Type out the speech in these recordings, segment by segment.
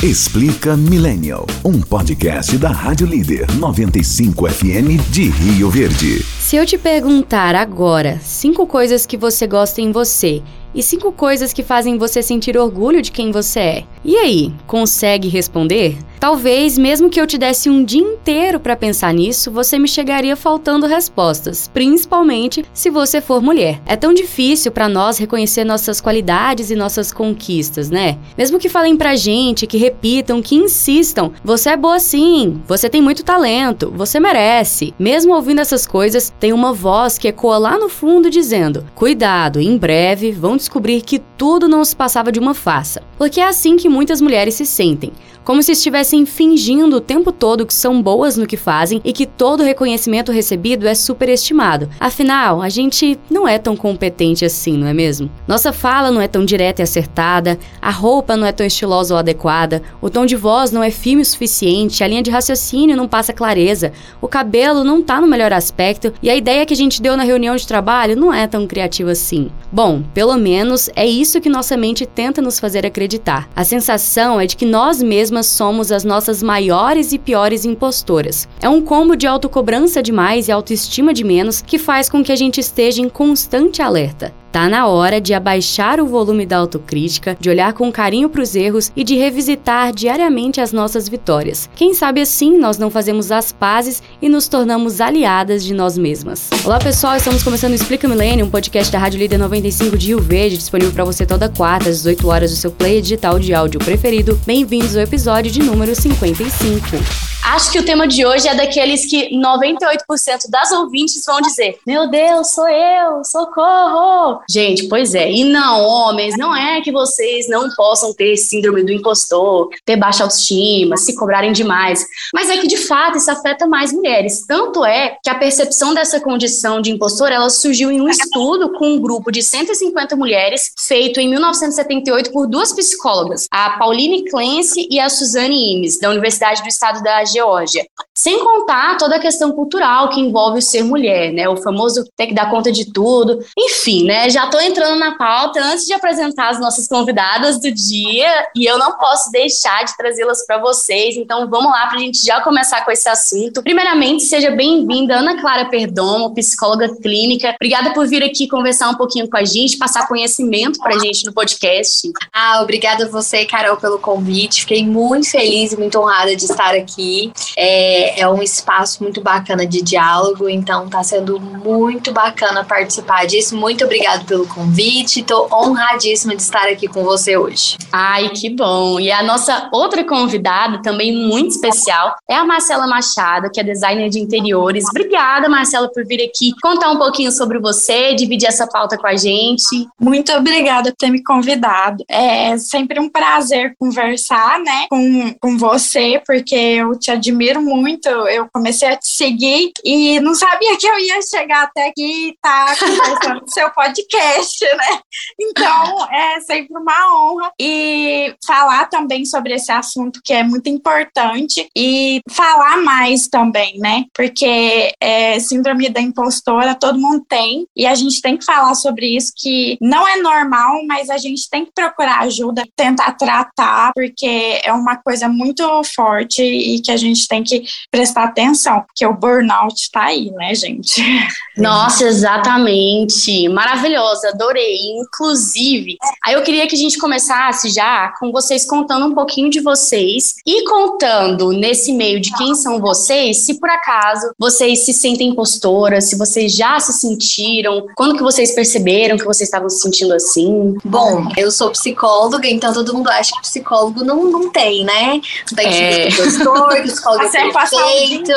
Explica Millennial, um podcast da Rádio Líder 95 FM de Rio Verde. Se eu te perguntar agora cinco coisas que você gosta em você e cinco coisas que fazem você sentir orgulho de quem você é, e aí, consegue responder? Talvez, mesmo que eu te desse um dia inteiro para pensar nisso, você me chegaria faltando respostas, principalmente se você for mulher. É tão difícil para nós reconhecer nossas qualidades e nossas conquistas, né? Mesmo que falem pra gente, que repitam, que insistam, você é boa sim, você tem muito talento, você merece. Mesmo ouvindo essas coisas, tem uma voz que ecoa lá no fundo dizendo: "Cuidado, em breve vão descobrir que tudo não se passava de uma farsa". Porque é assim que muitas mulheres se sentem como se estivessem fingindo o tempo todo que são boas no que fazem e que todo reconhecimento recebido é superestimado. Afinal, a gente não é tão competente assim, não é mesmo? Nossa fala não é tão direta e acertada, a roupa não é tão estilosa ou adequada, o tom de voz não é firme o suficiente, a linha de raciocínio não passa clareza, o cabelo não tá no melhor aspecto e a ideia que a gente deu na reunião de trabalho não é tão criativa assim. Bom, pelo menos é isso que nossa mente tenta nos fazer acreditar. A sensação é de que nós mesmas somos as nossas maiores e piores impostoras. É um combo de autocobrança demais e autoestima de menos que faz com que a gente esteja em constante alerta. Tá na hora de abaixar o volume da autocrítica, de olhar com carinho para os erros e de revisitar diariamente as nossas vitórias. Quem sabe assim nós não fazemos as pazes e nos tornamos aliadas de nós mesmas. Olá pessoal, estamos começando o Explica Milênio, um podcast da Rádio Líder 95 de Rio Verde, disponível para você toda quarta às 18 horas do seu player digital de áudio preferido. Bem-vindos ao episódio de número 55. Acho que o tema de hoje é daqueles que 98% das ouvintes vão dizer: Meu Deus, sou eu, socorro! Gente, pois é. E não, homens, não é que vocês não possam ter síndrome do impostor, ter baixa autoestima, se cobrarem demais. Mas é que, de fato, isso afeta mais mulheres. Tanto é que a percepção dessa condição de impostor ela surgiu em um estudo com um grupo de 150 mulheres, feito em 1978 por duas psicólogas, a Pauline Clancy e a Suzanne Imes, da Universidade do Estado da Geórgia. Sem contar toda a questão cultural que envolve ser mulher, né? O famoso ter que dar conta de tudo. Enfim, né? Já estou entrando na pauta antes de apresentar as nossas convidadas do dia e eu não posso deixar de trazê-las para vocês. Então vamos lá para a gente já começar com esse assunto. Primeiramente, seja bem-vinda, Ana Clara Perdomo, psicóloga clínica. Obrigada por vir aqui conversar um pouquinho com a gente, passar conhecimento para a gente no podcast. Ah, obrigada a você, Carol, pelo convite. Fiquei muito feliz e muito honrada de estar aqui. É, é um espaço muito bacana de diálogo, então está sendo muito bacana participar disso. Muito obrigado pelo convite, estou honradíssima de estar aqui com você hoje. Ai, que bom! E a nossa outra convidada, também muito especial, é a Marcela Machado, que é designer de interiores. Obrigada, Marcela, por vir aqui contar um pouquinho sobre você, dividir essa pauta com a gente. Muito obrigada por ter me convidado. É sempre um prazer conversar, né, com, com você, porque eu te admiro muito. Eu comecei a te seguir e não sabia que eu ia chegar até aqui e estar tá conversando no seu podcast, né? Então, é sempre uma honra. E falar também sobre esse assunto que é muito importante e falar mais também, né? Porque é, síndrome da impostora todo mundo tem e a gente tem que falar sobre isso que não é normal, mas a gente tem que procurar ajuda, tentar tratar, porque é uma coisa muito forte e que a gente tem que prestar atenção, porque o burnout está aí, né, gente? Nossa, exatamente. Maravilhosa, adorei. Inclusive, aí eu queria que a gente começasse já com vocês contando um pouquinho de vocês e contando nesse meio de quem são vocês, se por acaso vocês se sentem impostoras, se vocês já se sentiram, quando que vocês perceberam que vocês estavam se sentindo assim? Bom, eu sou psicóloga, então todo mundo acha que psicólogo não, não tem, né? Não tem é. impostor, psicólogo é perfeito.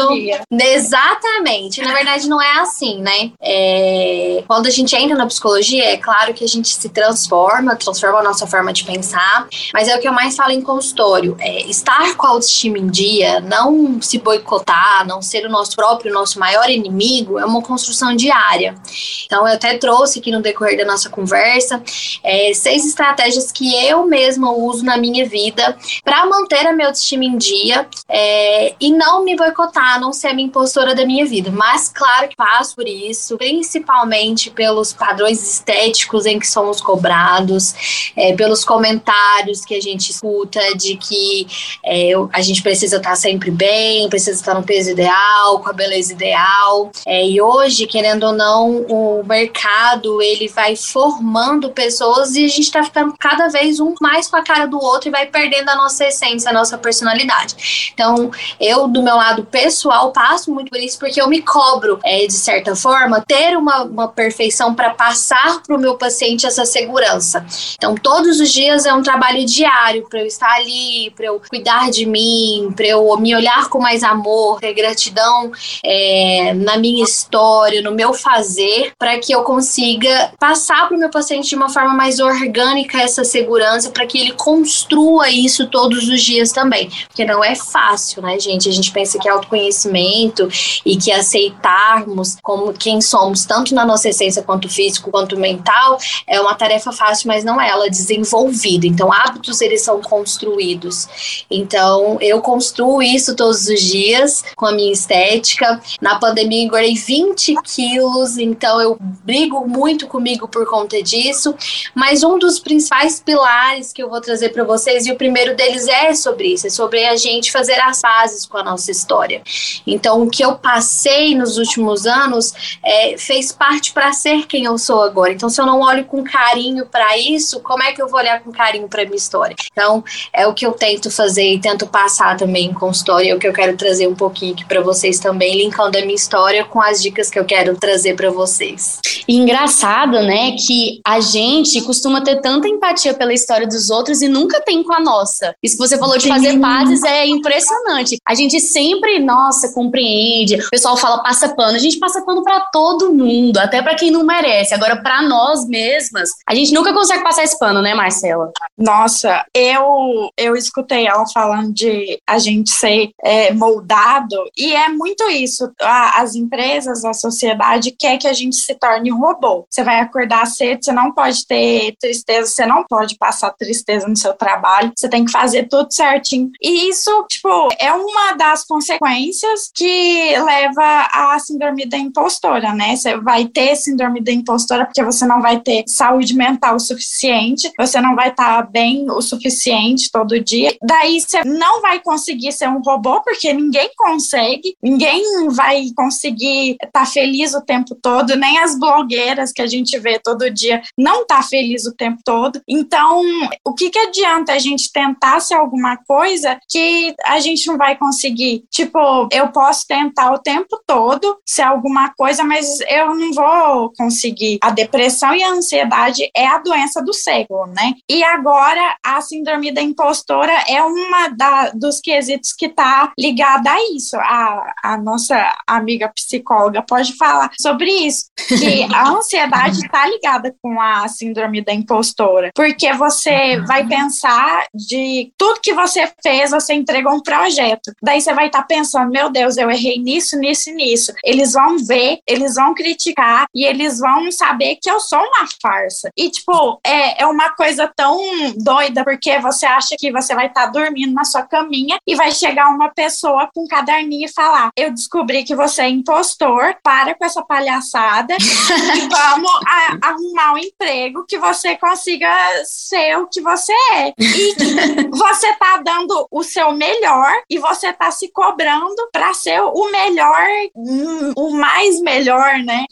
Exatamente. Na verdade, não é assim, né? É, quando a gente entra na psicologia, é claro que a gente se transforma, transforma a nossa forma de pensar, mas é o que eu mais falo em consultório. É estar com a autoestima em dia, não se boicotar, não ser o nosso próprio, nosso maior inimigo, é uma construção diária. Então, eu até trouxe aqui no decorrer da nossa conversa é, seis estratégias que eu mesma uso na minha vida para manter a minha autoestima em dia. É, é, e não me boicotar, não ser a minha impostora da minha vida. Mas, claro que passo por isso, principalmente pelos padrões estéticos em que somos cobrados, é, pelos comentários que a gente escuta de que é, a gente precisa estar sempre bem, precisa estar no peso ideal, com a beleza ideal. É, e hoje, querendo ou não, o mercado ele vai formando pessoas e a gente está ficando cada vez um mais com a cara do outro e vai perdendo a nossa essência, a nossa personalidade. Então, eu, do meu lado pessoal, passo muito por isso porque eu me cobro, é, de certa forma, ter uma, uma perfeição para passar para o meu paciente essa segurança. Então, todos os dias é um trabalho diário para eu estar ali, para eu cuidar de mim, para eu me olhar com mais amor, ter gratidão é, na minha história, no meu fazer, para que eu consiga passar para o meu paciente de uma forma mais orgânica essa segurança, para que ele construa isso todos os dias também. Porque não é fácil, né, gente? A gente pensa que é autoconhecimento e que aceitarmos como quem somos, tanto na nossa essência quanto físico quanto mental, é uma tarefa fácil, mas não é ela é desenvolvida. Então, hábitos eles são construídos. Então, eu construo isso todos os dias com a minha estética. Na pandemia, engordei 20 quilos, então eu brigo muito comigo por conta disso. Mas um dos principais pilares que eu vou trazer para vocês, e o primeiro deles é sobre isso, é sobre a gente fazer as pazes com a nossa história. Então, o que eu passei nos últimos anos é, fez parte para ser quem eu sou agora. Então, se eu não olho com carinho para isso, como é que eu vou olhar com carinho para minha história? Então, é o que eu tento fazer e tento passar também em consultório, é o que eu quero trazer um pouquinho aqui para vocês também, linkando a minha história com as dicas que eu quero trazer para vocês. E engraçado, né, que a gente costuma ter tanta empatia pela história dos outros e nunca tem com a nossa. Isso que você falou de fazer pazes é impressionante. A gente sempre, nossa, compreende. O pessoal fala passa pano, a gente passa pano para todo mundo, até para quem não merece. Agora para nós mesmas, a gente nunca consegue passar esse pano, né, Marcela? Nossa, eu eu escutei ela falando de a gente ser é, moldado e é muito isso. as empresas, a sociedade quer que a gente se torne um robô. Você vai acordar cedo, você não pode ter tristeza, você não pode passar tristeza no seu trabalho, você tem que fazer tudo certinho. E isso, tipo, é uma das consequências que leva à síndrome da impostora, né? Você vai ter síndrome da impostora porque você não vai ter saúde mental o suficiente, você não vai estar tá bem o suficiente todo dia. Daí você não vai conseguir ser um robô porque ninguém consegue, ninguém vai conseguir estar tá feliz o tempo todo, nem as blogueiras que a gente vê todo dia não tá feliz o tempo todo. Então, o que que adianta a gente tentar ser alguma coisa que a gente não vai conseguir? Tipo, eu posso tentar o tempo todo ser alguma coisa, mas eu não vou conseguir. A depressão e a ansiedade é a doença do século, né? E agora a síndrome da impostora é uma da, dos quesitos que tá ligada a isso. A, a nossa amiga psicóloga pode falar sobre isso, que a ansiedade está ligada com a síndrome da impostora, porque você vai pensar de tudo que você fez, você entregou um projeto. Daí você vai estar tá pensando, meu Deus, eu errei nisso, nisso e nisso. Eles vão ver, eles vão criticar e eles vão saber que eu sou uma farsa. E, tipo, é, é uma coisa tão doida, porque você acha que você vai estar tá dormindo na sua caminha e vai chegar uma pessoa com um caderninho e falar: Eu descobri que você é impostor, para com essa palhaçada e vamos a, arrumar um emprego que você consiga ser o que você é. E você tá dando o seu melhor e você tá se cobrando para ser o melhor, o mais melhor, né?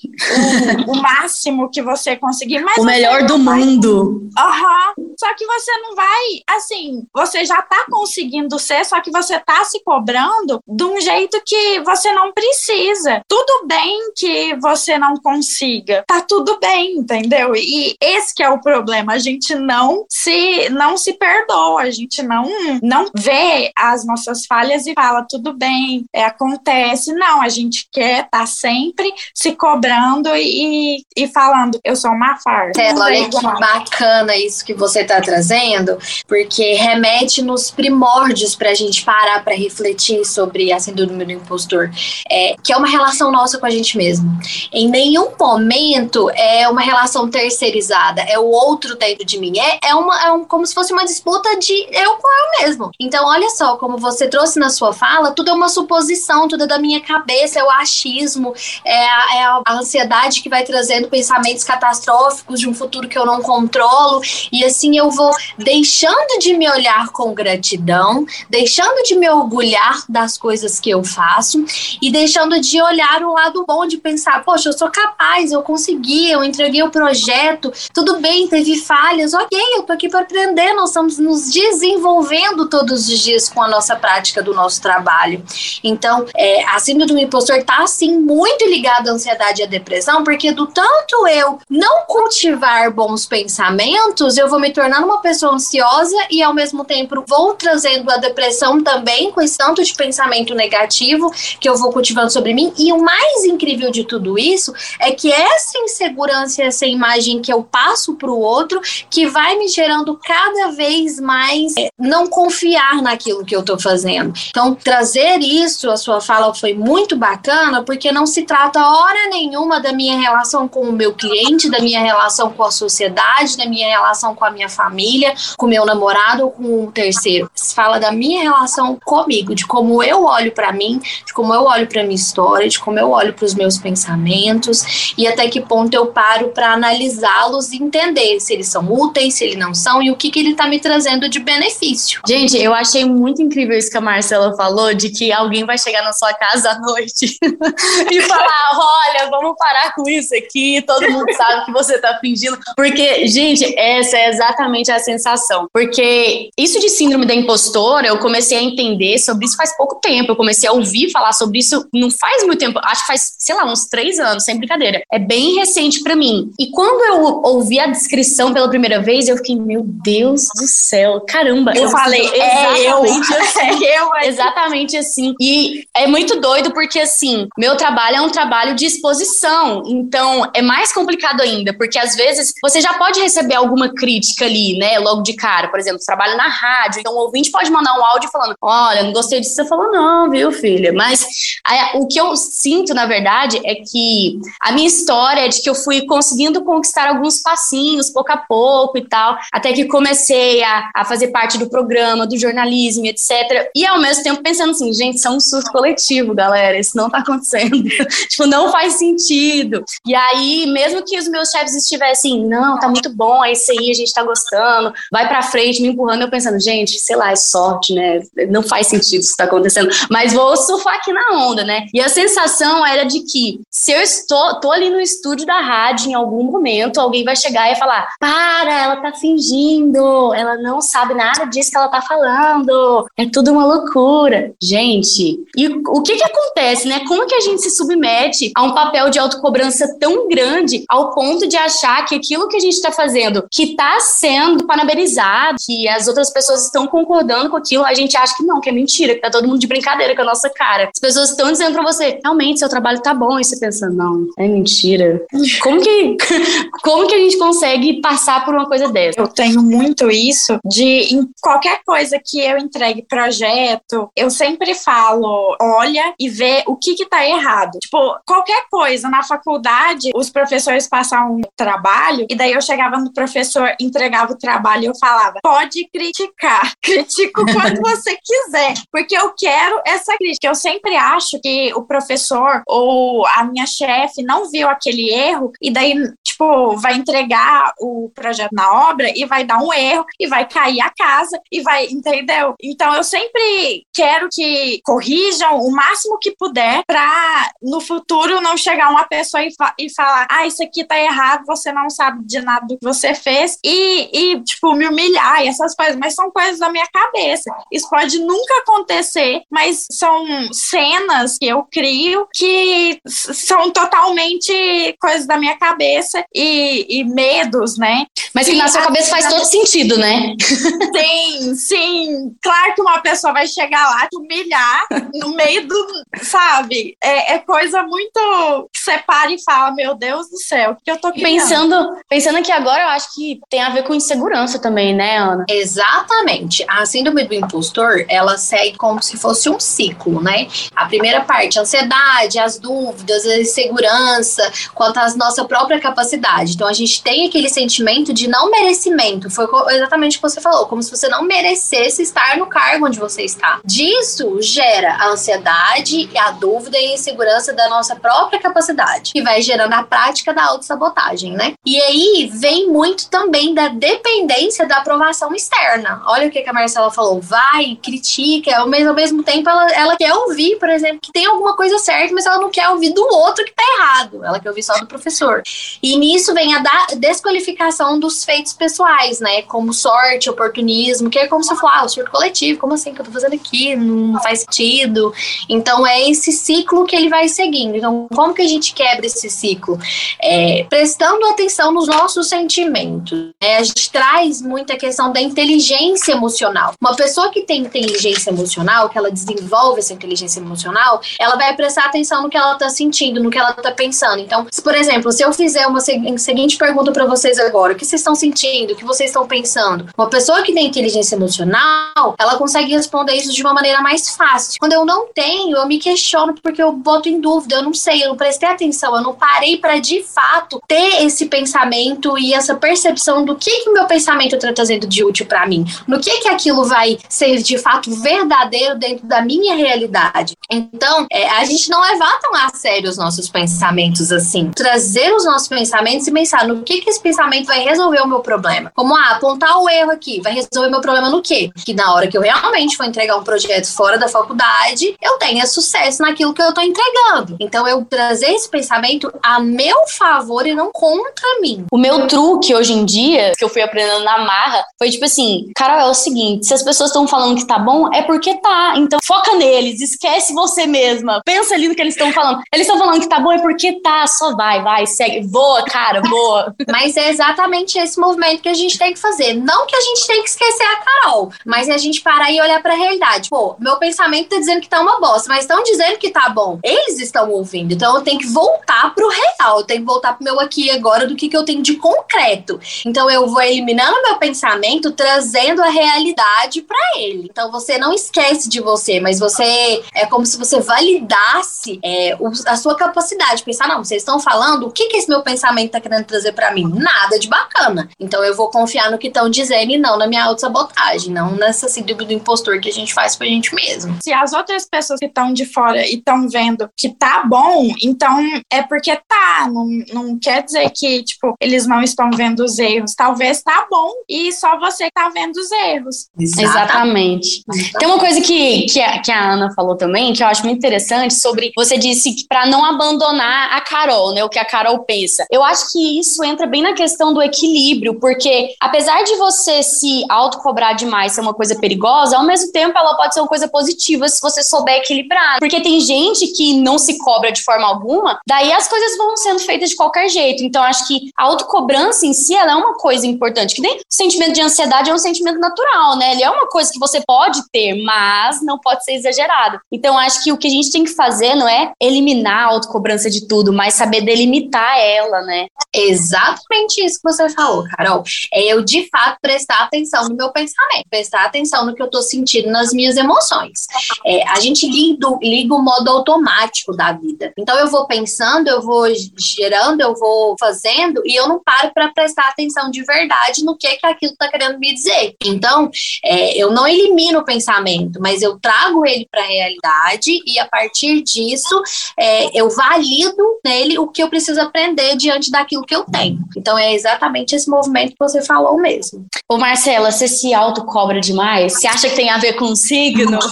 O, o máximo que você conseguir. Mas o melhor do vai... mundo. Aham. Uhum. Só que você não vai, assim, você já tá conseguindo ser, só que você tá se cobrando de um jeito que você não precisa. Tudo bem que você não consiga. Tá tudo bem, entendeu? E esse que é o problema. A gente não se não se perdoa, a gente não não vê as nossas falhas e fala tudo bem, é, acontece. Não, a gente quer estar tá sempre se cobrando e, e falando, eu sou uma farsa. É, olha que bacana isso que você está trazendo, porque remete nos primórdios para a gente parar para refletir sobre a síndrome do impostor, é, que é uma relação nossa com a gente mesmo. Em nenhum momento é uma relação terceirizada, é o outro dentro de mim. É, é, uma, é um, como se fosse uma disputa de eu com eu mesmo. Então, olha só como você trouxe na sua fala, tudo é uma suposição, tudo é da minha cabeça, é o achismo, é a, é a ansiedade que vai trazendo pensamentos catastróficos de um futuro que eu não controlo, e assim eu vou deixando de me olhar com gratidão, deixando de me orgulhar das coisas que eu faço e deixando de olhar o lado bom de pensar, poxa, eu sou capaz, eu consegui, eu entreguei o projeto, tudo bem, teve falhas, ok, eu tô aqui para aprender, nós estamos nos desenvolvendo todos os dias com a nossa prática do nosso trabalho. Então, é, a síndrome do impostor tá assim muito ligada à ansiedade e à depressão, porque do tanto eu não cultivar bons pensamentos, eu vou me tornando uma pessoa ansiosa e ao mesmo tempo vou trazendo a depressão também com esse tanto de pensamento negativo que eu vou cultivando sobre mim. E o mais incrível de tudo isso é que essa insegurança, essa imagem que eu passo para o outro, que vai me gerando cada vez mais é, não confiar naquilo que eu estou fazendo. Então, trazer isso, a sua fala foi muito bacana, porque não se trata hora nenhuma da minha relação com o meu cliente, da minha relação com a sociedade, da minha relação com a minha família, com meu namorado ou com um terceiro. Se fala da minha relação comigo, de como eu olho para mim, de como eu olho para minha história, de como eu olho para os meus pensamentos e até que ponto eu paro para analisá-los e entender se eles são úteis, se eles não são e o que, que ele está me trazendo de benefício. Gente, eu achei muito incrível isso que a Marcela falou, de que alguém vai chegar na sua casa à noite e falar: olha, vamos parar com isso aqui, todo mundo sabe que você está fingindo. Porque, gente, essa é exatamente a sensação. Porque isso de síndrome da impostora, eu comecei a entender sobre isso faz pouco tempo. Eu comecei a ouvir falar sobre isso não faz muito tempo, acho que faz, sei lá, uns três anos, sem brincadeira. É bem recente para mim. E quando eu ouvi a descrição pela primeira vez, eu fiquei, meu Deus do céu, caramba. Eu, eu falei, é eu. Assim, é eu. Exatamente assim. E é muito doido porque, assim, meu trabalho é um trabalho de exposição. Então, é mais complicado ainda, porque às vezes você já pode receber alguma crítica ali, né, logo de cara. Por exemplo, trabalho na rádio, então o ouvinte pode mandar um áudio falando: Olha, não gostei disso você falou, não, viu, filha? Mas aí, o que eu sinto, na verdade, é que a minha história é de que eu fui conseguindo conquistar alguns passinhos, pouco a pouco e tal, até que comecei a, a fazer parte do programa, do jornalismo, etc. E ao mesmo tempo pensando assim, gente, isso é um surto coletivo, galera, isso não tá acontecendo. tipo, não faz sentido. E aí, mesmo que os meus chefes estivessem, não, tá muito bom, é isso aí, a gente tá gostando, vai pra frente, me empurrando, eu pensando, gente, sei lá, é sorte, né? Não faz sentido isso tá acontecendo, mas vou surfar aqui na onda, né? E a sensação era de que se eu estou tô ali no estúdio da rádio em algum momento, alguém vai chegar e falar: para, ela tá fingindo, ela não sabe nada disso que ela tá falando, é tudo uma loucura. Gente, e o que que acontece, né? Como que a gente se submete a um papel de autocobrança tão grande ao ponto de achar que aquilo que a gente tá fazendo, que tá sendo panaberizado, que as outras pessoas estão concordando com aquilo, a gente acha que não, que é mentira, que tá todo mundo de brincadeira com a nossa cara. As pessoas estão dizendo pra você, realmente, seu trabalho tá bom, e você pensa, não, é mentira. Como que, como que a gente consegue passar por uma coisa dessa? Eu tenho muito isso de em qualquer coisa que eu entregue projeto, eu sempre falo, olha e vê o que que tá errado. Tipo, qualquer coisa na faculdade, os professores passavam um trabalho e daí eu chegava no professor, entregava o trabalho e eu falava, pode criticar, critico quando você quiser, porque eu quero essa crítica. Eu sempre acho que o professor ou a minha chefe não viu aquele erro e daí, tipo, vai entregar o projeto na obra e vai dar um erro e vai cair a casa e vai, entendeu? Então eu sempre quero que corrijam o máximo que puder para no futuro não chegar uma pessoa e, fa e falar, ah, isso aqui tá errado, você não sabe de nada do que você fez e, e, tipo, me humilhar e essas coisas, mas são coisas da minha cabeça. Isso pode nunca acontecer, mas são cenas que eu crio que são totalmente coisas da minha cabeça e, e medos, né? Mas que na sua cabeça faz todo sentido, né? Sim, sim. Claro que uma pessoa vai chegar lá te humilhar no meio do, sabe? É, é coisa muito que você para e fala, meu Deus do céu, o que eu tô criando? Pensando, pensando aqui agora, eu acho que tem a ver com insegurança também, né, Ana? Exatamente. A síndrome do impostor, ela segue como se fosse um ciclo, né? A primeira parte, a ansiedade, as dúvidas, a insegurança quanto à nossa própria capacidade incapacidade. Então a gente tem aquele sentimento de não merecimento. Foi exatamente o que você falou, como se você não merecesse estar no cargo onde você está. Disso gera a ansiedade, a dúvida e a insegurança da nossa própria capacidade, que vai gerando a prática da autossabotagem, né? E aí vem muito também da dependência da aprovação externa. Olha o que a Marcela falou, vai, critica, mas ao mesmo tempo ela, ela quer ouvir, por exemplo, que tem alguma coisa certa, mas ela não quer ouvir do outro que tá errado. Ela quer ouvir só do professor. E nisso vem a desqualificação dos feitos pessoais, né? Como sorte, oportunismo, que é como se eu falar, ah, o surto coletivo, como assim que eu tô fazendo aqui? Não faz sentido. Então é esse ciclo que ele vai seguindo. Então, como que a gente quebra esse ciclo? É, prestando atenção nos nossos sentimentos. Né? A gente traz muita questão da inteligência emocional. Uma pessoa que tem inteligência emocional, que ela desenvolve essa inteligência emocional, ela vai prestar atenção no que ela tá sentindo, no que ela tá pensando. Então, se, por exemplo, se eu fizer uma seguinte pergunta para vocês agora, o que vocês estão sentindo, o que vocês estão pensando? Uma pessoa que tem inteligência emocional, ela consegue responder isso de uma maneira mais fácil. Quando eu não tenho, eu me questiono porque eu boto em dúvida, eu não sei, eu não prestei atenção, eu não parei para de fato ter esse pensamento e essa percepção do que que meu pensamento está trazendo de útil para mim, no que que aquilo vai ser de fato verdadeiro dentro da minha realidade. Então, é, a gente não levar tão a sério os nossos pensamentos assim. Trazer os nossos pensamentos e pensar no que que esse pensamento vai resolver o meu problema. Como, ah, apontar o erro aqui, vai resolver meu problema no quê? Que na hora que eu realmente for entregar um projeto fora da faculdade, eu tenha sucesso naquilo que eu tô entregando. Então, eu trazer esse pensamento a meu favor e não contra mim. O meu truque hoje em dia, que eu fui aprendendo na marra, foi tipo assim, Carol, é o seguinte, se as pessoas estão falando que tá bom, é porque tá. Então, foca neles, esquece você mesma. Pensa ali no que eles estão falando. Eles estão falando que tá bom, é porque tá. Só vai, vai, segue. Voa, cara, voa. Mas é exatamente esse movimento que a gente tem que fazer. Não que a gente tem que esquecer a Carol, mas é a gente parar e olhar pra realidade. Pô, meu pensamento tá dizendo que tá uma bosta, mas estão dizendo que tá bom. Eles estão ouvindo. Então eu tenho que voltar pro real. Eu tenho que voltar pro meu aqui agora do que, que eu tenho de concreto. Então eu vou eliminando meu pensamento, trazendo a realidade para ele. Então você não esquece de você, mas você é como se você validasse é, a sua capacidade. Pensar, não, vocês estão falando, o que, que esse meu pensamento tá querendo trazer para mim? Nada de bacana. Então eu vou confiar no que estão dizendo e não na minha autossabotagem, não nessa síndrome do impostor que a gente faz pra gente mesmo. Se as outras pessoas que estão de fora e estão vendo que tá bom, então é porque tá. Não, não quer dizer que, tipo, eles não estão vendo os erros. Talvez tá bom e só você tá vendo os erros. Exatamente. Exatamente. Tem uma coisa que, que a, que, a, Ana falou também, que eu acho muito interessante, sobre você disse que para não abandonar a Carol, né? O que a Carol pensa. Eu acho que isso entra bem na questão do equilíbrio, porque apesar de você se autocobrar demais ser uma coisa perigosa, ao mesmo tempo ela pode ser uma coisa positiva se você souber equilibrar. Porque tem gente que não se cobra de forma alguma, daí as coisas vão sendo feitas de qualquer jeito. Então, acho que a autocobrança em si, ela é uma coisa importante. Que nem o sentimento de ansiedade é um sentimento natural, né? Ele é uma coisa que você pode ter, mas não pode ser exagerado. Então, acho que o que a gente tem que fazer não é eliminar a autocobrança de tudo, mas saber delimitar ela, né? Exatamente isso que você falou, Carol. É eu, de fato, prestar atenção no meu pensamento, prestar atenção no que eu tô sentindo, nas minhas emoções. É, a gente liga, liga o modo automático da vida. Então, eu vou pensando, eu vou gerando, eu vou fazendo e eu não paro para prestar atenção de verdade no que que aquilo está querendo me dizer. Então, é, eu não elimino o pensamento, mas eu trago ele para a realidade e a partir disso é, eu valido nele o que eu preciso aprender diante daquilo que eu tenho. Então, é exatamente esse movimento que você falou mesmo. Ô, Marcela, você se autocobra demais? Você acha que tem a ver com o signo?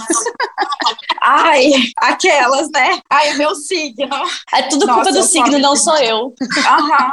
Ai, aquelas, né? Ai, meu signo. É tudo Nossa, culpa do signo, não sou eu. Aham.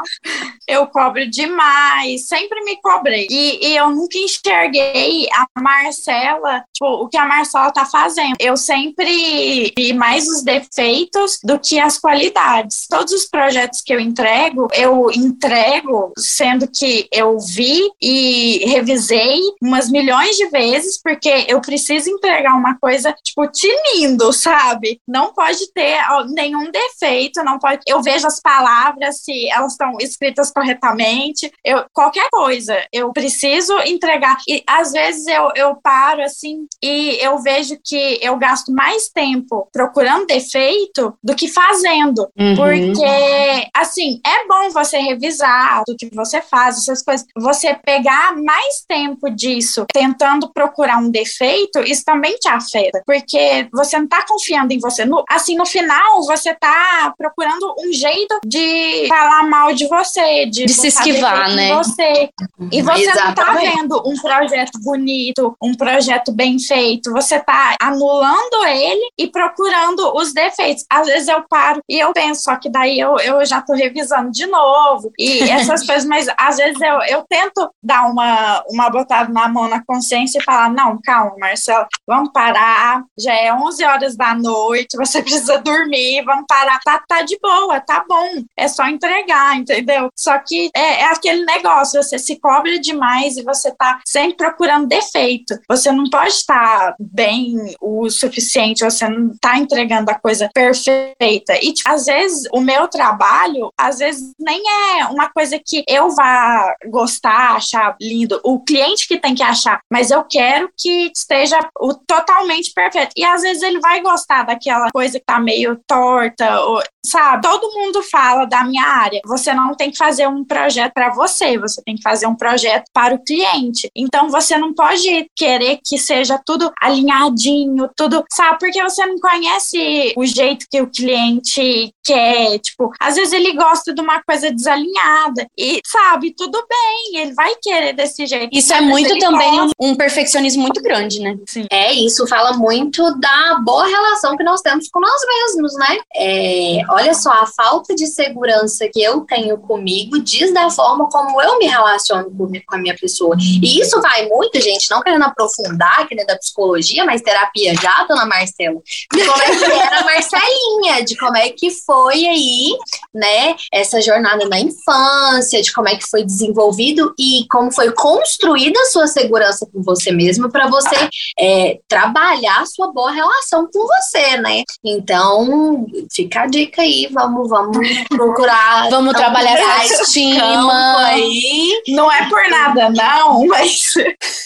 Eu cobro demais, sempre me cobrei. E, e, eu nunca enxerguei a Marcela, tipo, o que a Marcela tá fazendo. Eu sempre vi mais os defeitos do que as qualidades. Todos os projetos que eu entrego, eu entrego sendo que eu vi e revisei umas milhões de vezes, porque eu preciso entregar uma coisa, tipo, tinindo lindo, sabe? Não pode ter nenhum defeito, não pode. Eu vejo as palavras se elas estão escritas corretamente, eu qualquer coisa, eu preciso entregar. E às vezes eu, eu paro assim e eu vejo que eu gasto mais tempo procurando defeito do que fazendo, uhum. porque assim é bom você revisar o que você faz, essas coisas. Você pegar mais tempo disso tentando procurar um defeito, isso também te afeta, porque você não tá confiando em você. No, assim, no final, você tá procurando um jeito de falar mal de você, de, de se esquivar, né? Você. E você Exatamente. não tá vendo um projeto bonito, um projeto bem feito, você tá anulando ele e procurando os defeitos. Às vezes eu paro e eu penso, só que daí eu, eu já tô revisando de novo e essas coisas, mas às vezes eu, eu tento dar uma, uma botada na mão na consciência e falar: não, calma, Marcelo, vamos parar, já é 11 horas da noite, você precisa dormir, vamos parar. Tá, tá de boa, tá bom, é só entregar, entendeu? Só que é, é aquele negócio, você se cobra demais e você tá sempre procurando defeito. Você não pode estar bem o suficiente, você não tá entregando a coisa perfeita. E, tipo, às vezes, o meu trabalho, às vezes, nem é uma coisa que eu vá gostar, achar lindo. O cliente que tem que achar, mas eu quero que esteja o totalmente perfeito. E às vezes ele vai gostar daquela coisa que tá meio torta, ou, sabe? Todo mundo fala da minha área. Você não tem que fazer um projeto para você, você tem que fazer um projeto para o cliente. Então você não pode querer que seja tudo alinhadinho, tudo, sabe? Porque você não conhece o jeito que o cliente quer. Tipo, às vezes ele gosta de uma coisa desalinhada e, sabe, tudo bem, ele vai querer desse jeito. Isso é muito também um, um perfeccionismo muito grande, né? Sim. É, isso fala muito da boa relação que nós temos com nós mesmos, né? É, olha só, a falta de segurança que eu tenho comigo diz da forma como eu me relaciono com a minha pessoa. E isso vai muito, gente, não querendo aprofundar, que nem da psicologia, mas terapia já, dona Marcela, de como é que era a Marcelinha, de como é que foi aí, né, essa jornada na infância, de como é que foi desenvolvido e como foi construída a sua segurança com você mesmo para você é, trabalhar a sua boa relação com você, né? Então, fica a dica aí, vamos, vamos procurar. vamos trabalhar essa estima. Aí. Não é por nada, não, mas.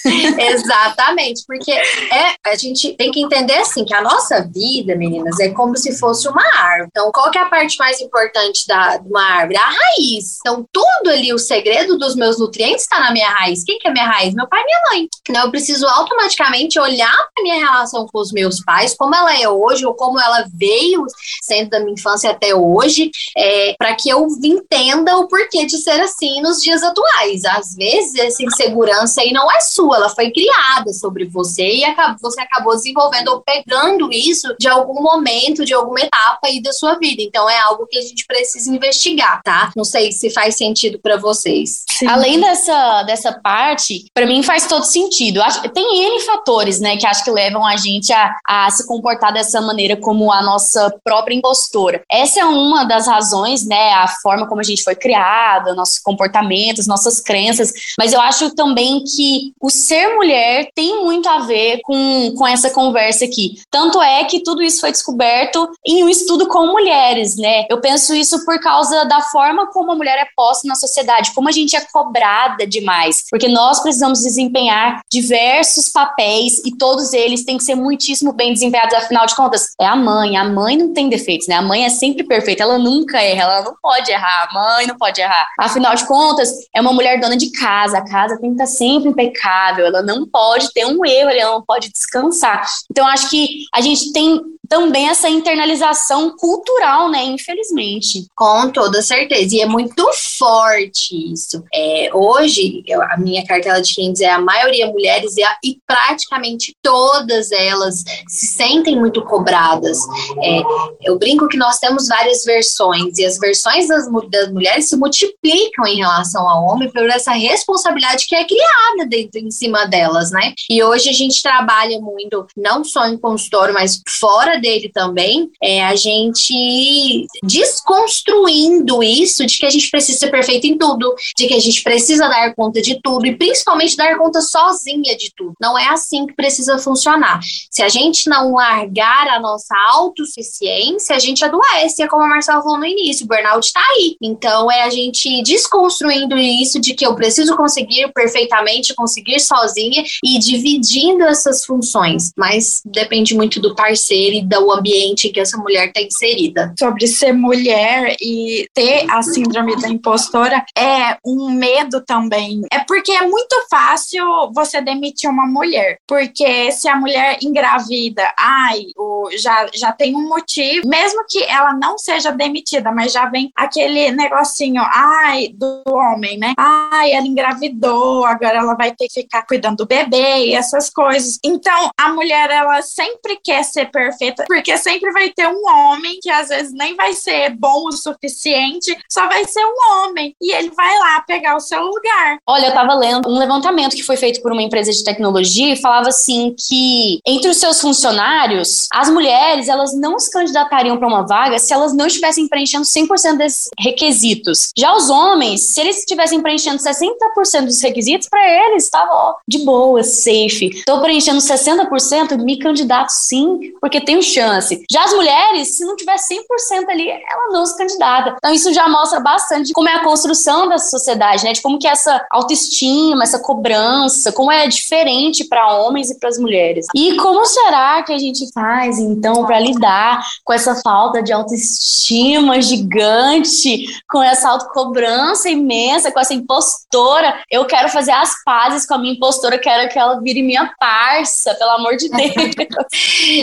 Exatamente, porque é, a gente tem que entender assim que a nossa vida, meninas, é como se fosse uma árvore. Então, qual que é a parte mais importante da, de uma árvore? A raiz. Então, tudo ali, o segredo dos meus nutrientes está na minha raiz. Quem que é minha raiz? Meu pai e minha mãe. Então, eu preciso automaticamente olhar para minha relação com os meus pais, como ela é hoje, ou como ela veio sendo da minha infância até hoje, é, para que eu entenda o porquê de ser assim nos dias atuais. Às vezes, essa insegurança aí não é sua, ela foi criada sobre você e acabou, você acabou desenvolvendo ou pegando isso de algum momento, de alguma etapa aí da sua vida. Então, é algo que a gente precisa investigar, tá? Não sei se faz sentido para vocês. Sim. Além dessa, dessa parte, para mim faz todo sentido. Tem N fatores, né, que acho que levam a gente a, a se comportar dessa maneira como a nossa própria impostora. Essa é uma das razões, né, a forma como a gente foi criada, nossos comportamentos, nossas crenças, mas eu acho também que o ser mulher tem muito a ver com, com essa conversa aqui. Tanto é que tudo isso foi descoberto em um estudo com mulheres, né? Eu penso isso por causa da forma como a mulher é posta na sociedade, como a gente é cobrada demais, porque nós precisamos desempenhar diversos papéis e todos eles têm que ser muitíssimo bem desempenhados, afinal de contas, é a mãe, a mãe não tem defeitos, né? A mãe é sempre perfeita, ela nunca erra, ela não pode errar, a mãe não pode errar. Afinal de contas, é uma mulher dona de casa, a casa tem que estar sempre impecável, ela não pode ter um erro, ela não pode descansar. Então, acho que a gente tem também essa internalização cultural, né? Infelizmente. Com toda certeza. E é muito forte isso. É, hoje, eu, a minha cartela de clientes é a maioria mulheres e, a, e praticamente todas elas se sentem muito cobradas. É, eu brinco que nós temos várias versões e as versões das, das mulheres se multiplicam em relação ao homem por essa responsabilidade que é criada dentro em cima delas, né? E hoje a gente trabalha muito, não só em consultório, mas fora dele também, é a gente desconstruindo isso de que a gente precisa ser perfeito em tudo, de que a gente precisa dar conta de tudo e principalmente dar conta sozinha de tudo. Não é assim que precisa funcionar. Se a gente não largar a nossa autossuficiência, a gente adoece, é como a Marcela falou no início, o burnout está aí. Então é a gente desconstruindo isso de que eu preciso conseguir perfeitamente, conseguir sozinha e dividindo essas funções. Mas depende muito do parceiro e do ambiente que essa mulher está inserida. Sobre ser mulher e ter a síndrome da impostora é um medo também. É porque é muito fácil você demitir uma mulher. Porque se a mulher engravida, ai, já, já tem um motivo, mesmo que ela não seja demitida, mas já vem aquele negocinho, ai, do homem, né? Ai, ela engravidou, agora ela vai ter que ficar cuidando do bebê e essas coisas. Então, a mulher, ela sempre quer ser perfeita, porque sempre vai ter um homem que às vezes nem vai ser bom o suficiente, só vai ser um homem. E ele vai lá pegar o seu lugar. Olha, eu tava lendo um levantamento que foi feito por uma empresa de tecnologia e falava assim que entre os seus funcionários, as mulheres, elas não se candidatariam para uma vaga se elas não estivessem preenchendo 100% desses requisitos. Já os homens, se eles estivessem preenchendo 60% dos requisitos, para eles estava de boa, safe. Estou preenchendo 60%, me candidato sim, porque tenho chance. Já as mulheres, se não tiver 100% ali, ela não se candidata. Então isso já mostra bastante como é a construção da sociedade, né? De como que essa autoestima, essa cobrança, como é diferente para homens e para as mulheres. E como será que a gente faz então para lidar com essa falta de autoestima gigante, com essa autocobrança imensa, com essa impostora? Eu quero fazer as pazes com a minha impostora, quero que ela vire minha parça, pelo amor de Deus.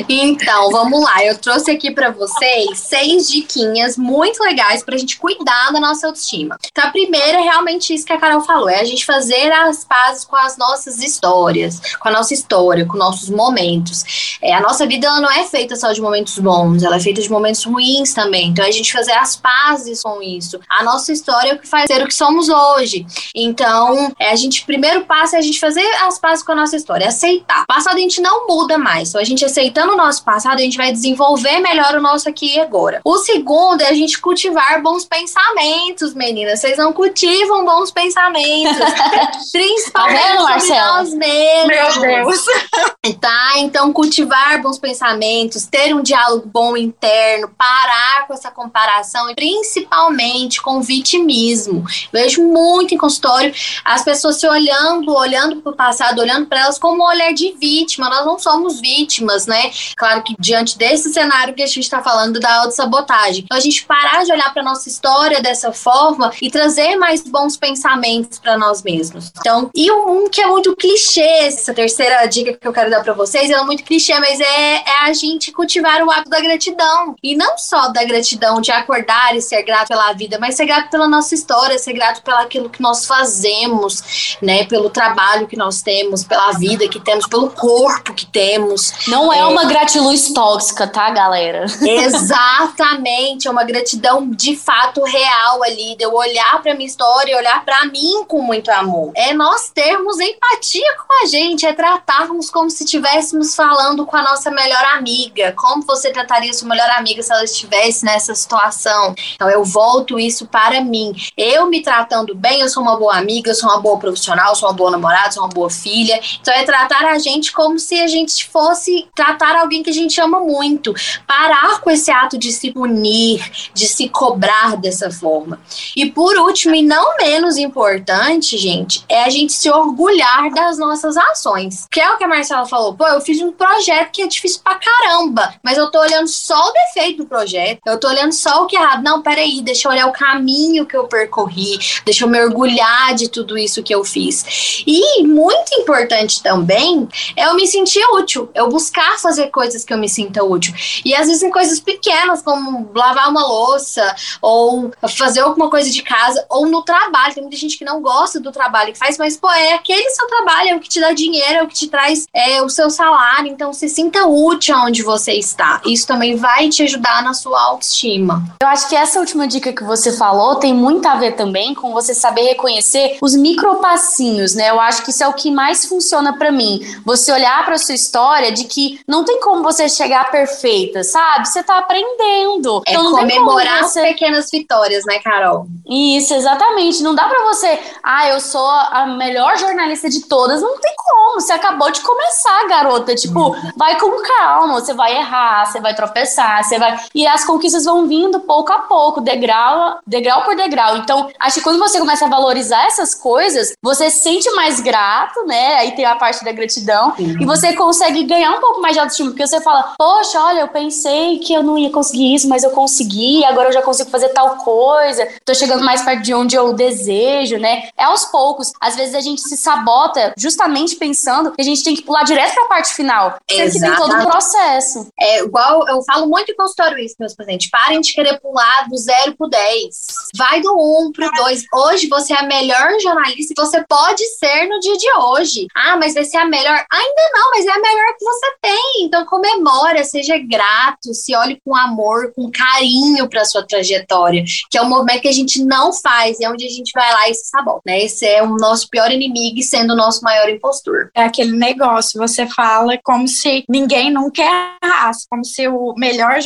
então, vamos lá. Eu trouxe aqui para vocês seis diquinhas muito legais para a gente cuidar da nossa autoestima. Então, a primeira é realmente isso que a Carol falou: é a gente fazer as pazes com as nossas histórias, com a nossa história, com nossos momentos. É, a nossa vida ela não é feita só de momentos bons, ela é feita de momentos ruins também. Então, é a gente fazer as pazes com isso. A nossa história é o que faz ser o que somos hoje. Então, é, a gente, primeiro passo é a gente fazer as pazes com a nossa história, aceitar. O passado a gente não muda mais. Então, a gente aceitando o nosso passado, a gente vai desenvolver melhor o nosso aqui e agora. O segundo é a gente cultivar bons pensamentos, meninas. Vocês não cultivam bons pensamentos. Principalmente tá vendo, Marcelo? nós mesmos. Meu Deus. Tá? Então, cultivar bons pensamentos, ter um diálogo bom interno, parar com essa comparação e principalmente com o vitimismo. Vejo muito em consultório as pessoas se olhando, olhando para o passado, olhando para elas como um olhar de vítima. Nós não somos vítimas, né? Claro que diante desse cenário que a gente está falando da autossabotagem. Então, a gente parar de olhar para nossa história dessa forma e trazer mais bons pensamentos para nós mesmos. Então, e um que é muito clichê, essa terceira dica que eu quero dar para vocês, ela é muito clichê, mas é, é a gente cultivar o hábito da gratidão. E não só da gratidão de acordar e ser grato pela vida, mas ser grato pela nossa história, ser grato pelo aquilo que nós fazemos, né? Pelo trabalho que nós temos, pela vida que temos, pelo corpo que temos. Não é, é uma gratiluz tóxica, tá, galera? Exatamente, é uma gratidão de fato real ali, de eu olhar para minha história e olhar para mim com muito amor. É nós termos empatia com a gente, é tratarmos como se estivéssemos falando com a nossa melhor amiga. Como você trataria sua melhor amiga se ela estivesse nessa situação? Então eu volto isso para mim. Eu me tratando bem, eu sou uma boa amiga, eu sou uma boa profissional, eu sou uma boa namorada, sou uma boa filha. Então é tratar a gente como se a gente fosse tratar alguém que a gente ama muito. Parar com esse ato de se punir, de se cobrar dessa forma. E por último, e não menos importante, gente, é a gente se orgulhar das nossas ações. Que é o que a Marcela falou. Pô, eu fiz um projeto que é difícil pra caramba, mas eu tô olhando só o defeito do projeto. Eu tô olhando só o que é errado. Não, peraí, deixa eu olhar o caminho que eu percorri, deixa eu me orgulhar de tudo isso que eu fiz. E muito importante também é eu me sentir útil, eu buscar fazer coisas que eu me sinta útil. E às vezes em coisas pequenas, como lavar uma louça, ou fazer alguma coisa de casa, ou no trabalho. Tem muita gente que não gosta do trabalho que faz, mas, pô, é aquele seu trabalho, é o que te dá dinheiro, é o que te traz é, o seu salário. Então, se sinta útil onde você está. Isso também vai te ajudar na sua autoestima. Eu acho que essa última dica que você falou tem muito a ver também com você saber reconhecer os micropassinhos, né? Eu acho que isso é o que mais funciona para mim. Você olhar para sua história de que não tem como você chegar perfeita, sabe? Você tá aprendendo. É então, comemorar você... as pequenas vitórias, né, Carol? Isso, exatamente. Não dá para você, ah, eu sou a melhor jornalista de todas. Não tem como. Você acabou de começar, garota. Tipo, uhum. vai com calma. Você vai errar, você vai tropeçar, você vai. E as conquistas vão vindo pouco a pouco, degrau, degrau por degrau. Então, acho que quando você começa a valorizar essas coisas, você se sente mais grato, né? Aí tem a parte da gratidão. Uhum. E você consegue ganhar um pouco mais de autoestima. Porque você fala, poxa, olha, eu pensei que eu não ia conseguir isso, mas eu consegui, agora eu já consigo fazer tal coisa. Tô chegando mais perto de onde eu desejo, né? É aos poucos. Às vezes a gente se sabota justamente pensando que a gente tem que pular direto pra parte final. Sendo que tem todo o processo. É igual, eu falo muito em consultório isso, meus pacientes. Parem de querer pular do zero pro 10. Vai do 1 pro 2. Hoje você é a melhor jornalista que você pode ser no dia de hoje. Ah, mas vai ser a melhor. Ainda não, mas é a melhor que você tem. Então comemora, seja grato, se olhe com amor, com carinho pra sua trajetória. Que é um movimento que a gente não faz, é onde a gente vai lá e se sabota, né? Esse é o nosso pior inimigo sendo o nosso maior impostor. É aquele negócio, você fala como se ninguém nunca errasse, como se o melhor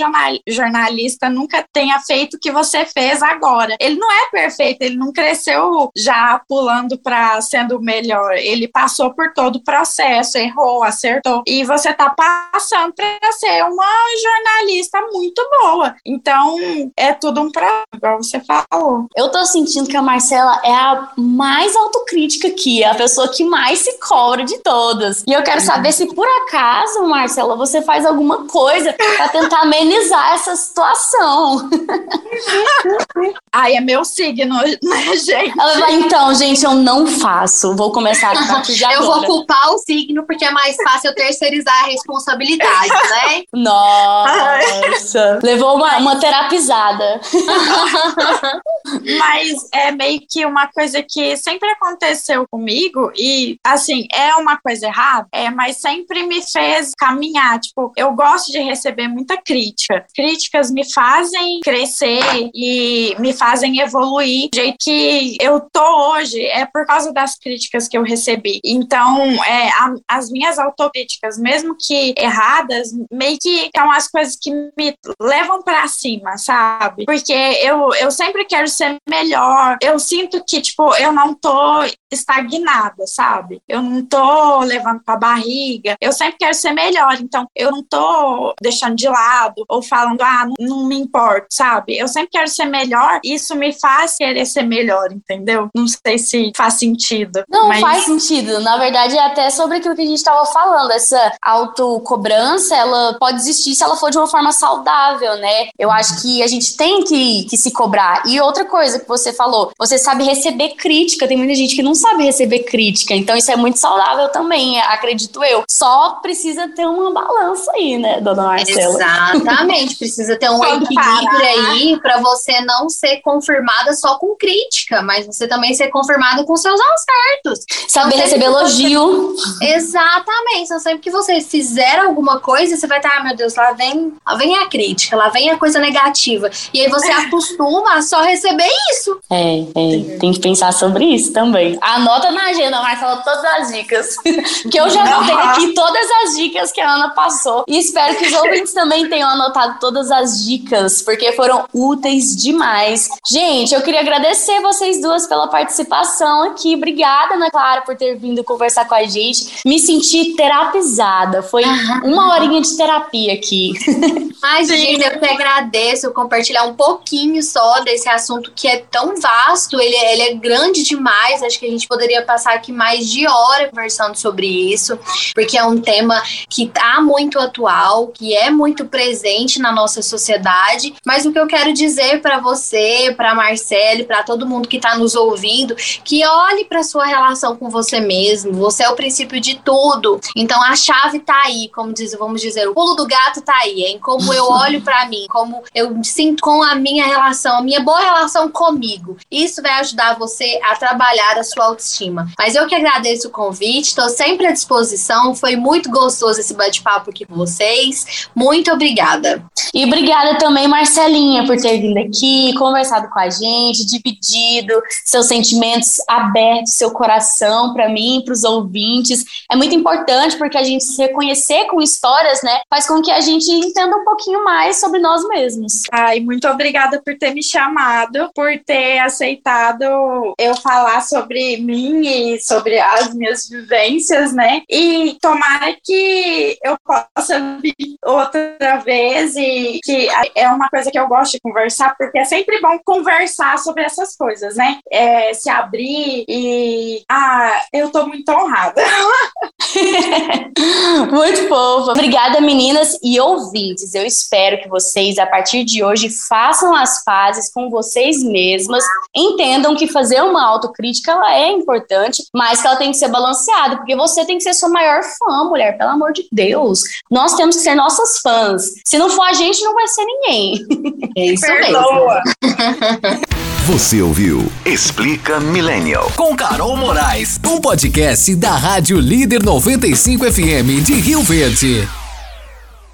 jornalista nunca tenha feito o que você fez agora. Ele não é perfeito, ele não cresceu já pulando para sendo o melhor. Ele passou por todo o processo, errou, acertou. E você tá passando para ser uma jornalista muito boa. Então, é tudo um prazer, igual você falou. Eu tô sentindo que a Marcela é a mais autocrítica aqui, é a pessoa que mais se cobra de todas. E eu quero saber se por acaso, Marcela, você faz alguma coisa para tentar amenizar essa situação. Ai, é meu signo, né, gente? Ela vai, então, gente, eu não faço. Vou começar a partir de agora. Eu vou culpar o signo porque é mais fácil eu terceirizar a responsabilidade, né? Nossa! Levou uma, uma terapizada. Mas é meio que uma coisa que sempre aconteceu comigo e, assim, é uma coisa errada, é, mas sempre me fez caminhar. Tipo, eu gosto de receber muita crítica. Críticas me fazem crescer e me fazem evoluir. O jeito que eu tô hoje é por causa das críticas que eu recebi. Então, é, a, as minhas autocríticas, mesmo que erradas, meio que são as coisas que me levam para cima, sabe? Porque eu, eu sempre quero ser melhor. Eu sinto que, tipo, eu não tô estagnada, sabe? Eu não tô levando pra barriga. Eu sempre quero ser melhor, então eu não tô deixando de lado ou falando, ah, não, não me importo, sabe? Eu sempre quero ser melhor. Isso me faz querer ser melhor, entendeu? Não sei se faz sentido. Não, mas... faz sentido. Na verdade, é até sobre aquilo que a gente tava falando. Essa autocobrança, ela pode existir se ela for de uma forma saudável, né? Eu acho que a gente tem que, que se cobrar. E outra coisa que você falou, você sabe receber crítica. Tem muita gente que não sabe receber crítica, então isso é muito saudável também, acredito eu. Só precisa ter uma balança aí, né, dona Marcela? Exatamente, precisa ter um equilíbrio aí para você não ser confirmada só com crítica, mas você também ser confirmada com seus acertos. Saber então, receber elogio. Você... Exatamente, então sempre que você fizer alguma coisa, você vai estar, ah, meu Deus, lá vem, lá vem a crítica, lá vem a coisa negativa. E aí você acostuma a só receber isso. É, é, tem que pensar sobre isso também. Anota na agenda, Marcela, todas as dicas. que eu já anotei aqui todas as dicas que a Ana passou. E espero que os ouvintes também tenham anotado todas as dicas, porque foram úteis demais. Gente, eu queria agradecer vocês duas pela participação aqui. Obrigada, Ana Clara, por ter vindo conversar com a gente. Me senti terapizada. Foi uma horinha de terapia aqui. Ai, gente, eu que agradeço compartilhar um pouquinho só desse assunto que é tão vasto, ele, é, ele é grande demais. Acho que a gente gente poderia passar aqui mais de hora conversando sobre isso, porque é um tema que está muito atual, que é muito presente na nossa sociedade. Mas o que eu quero dizer para você, para Marcele, para todo mundo que está nos ouvindo, que olhe para sua relação com você mesmo. Você é o princípio de tudo. Então a chave está aí, como diz, vamos dizer, o pulo do gato está aí, em como como eu olho para mim, como eu me sinto com a minha relação, a minha boa relação comigo. Isso vai ajudar você a trabalhar a sua autoestima. Mas eu que agradeço o convite, estou sempre à disposição. Foi muito gostoso esse bate-papo aqui com vocês. Muito obrigada. E obrigada também, Marcelinha, por ter vindo aqui, conversado com a gente, dividido seus sentimentos abertos, seu coração para mim, para os ouvintes. É muito importante porque a gente se reconhecer com histórias, né, faz com que a gente entenda um pouquinho mais sobre nós mesmos. Ai, muito obrigada por ter me chamado, por ter aceitado eu falar sobre mim e sobre as minhas vivências, né? E tomara que eu possa vir outra vez e que é uma coisa que eu gosto de conversar, porque é sempre bom conversar sobre essas coisas, né? É, se abrir e. Ah, eu tô muito honrada. muito fofa. Obrigada, meninas e ouvintes. Eu espero que vocês, a partir de hoje, façam as pazes com vocês mesmas, entendam que fazer uma autocrítica ela é importante, mas que ela tem que ser balanceada, porque você tem que ser sua maior fã, mulher, pelo amor de Deus. Nós temos que ser nossas fãs. Se não for a gente, não vai ser ninguém. É isso Perdoa. mesmo. Você ouviu Explica Millennial. Com Carol Moraes, um podcast da Rádio Líder 95 FM de Rio Verde.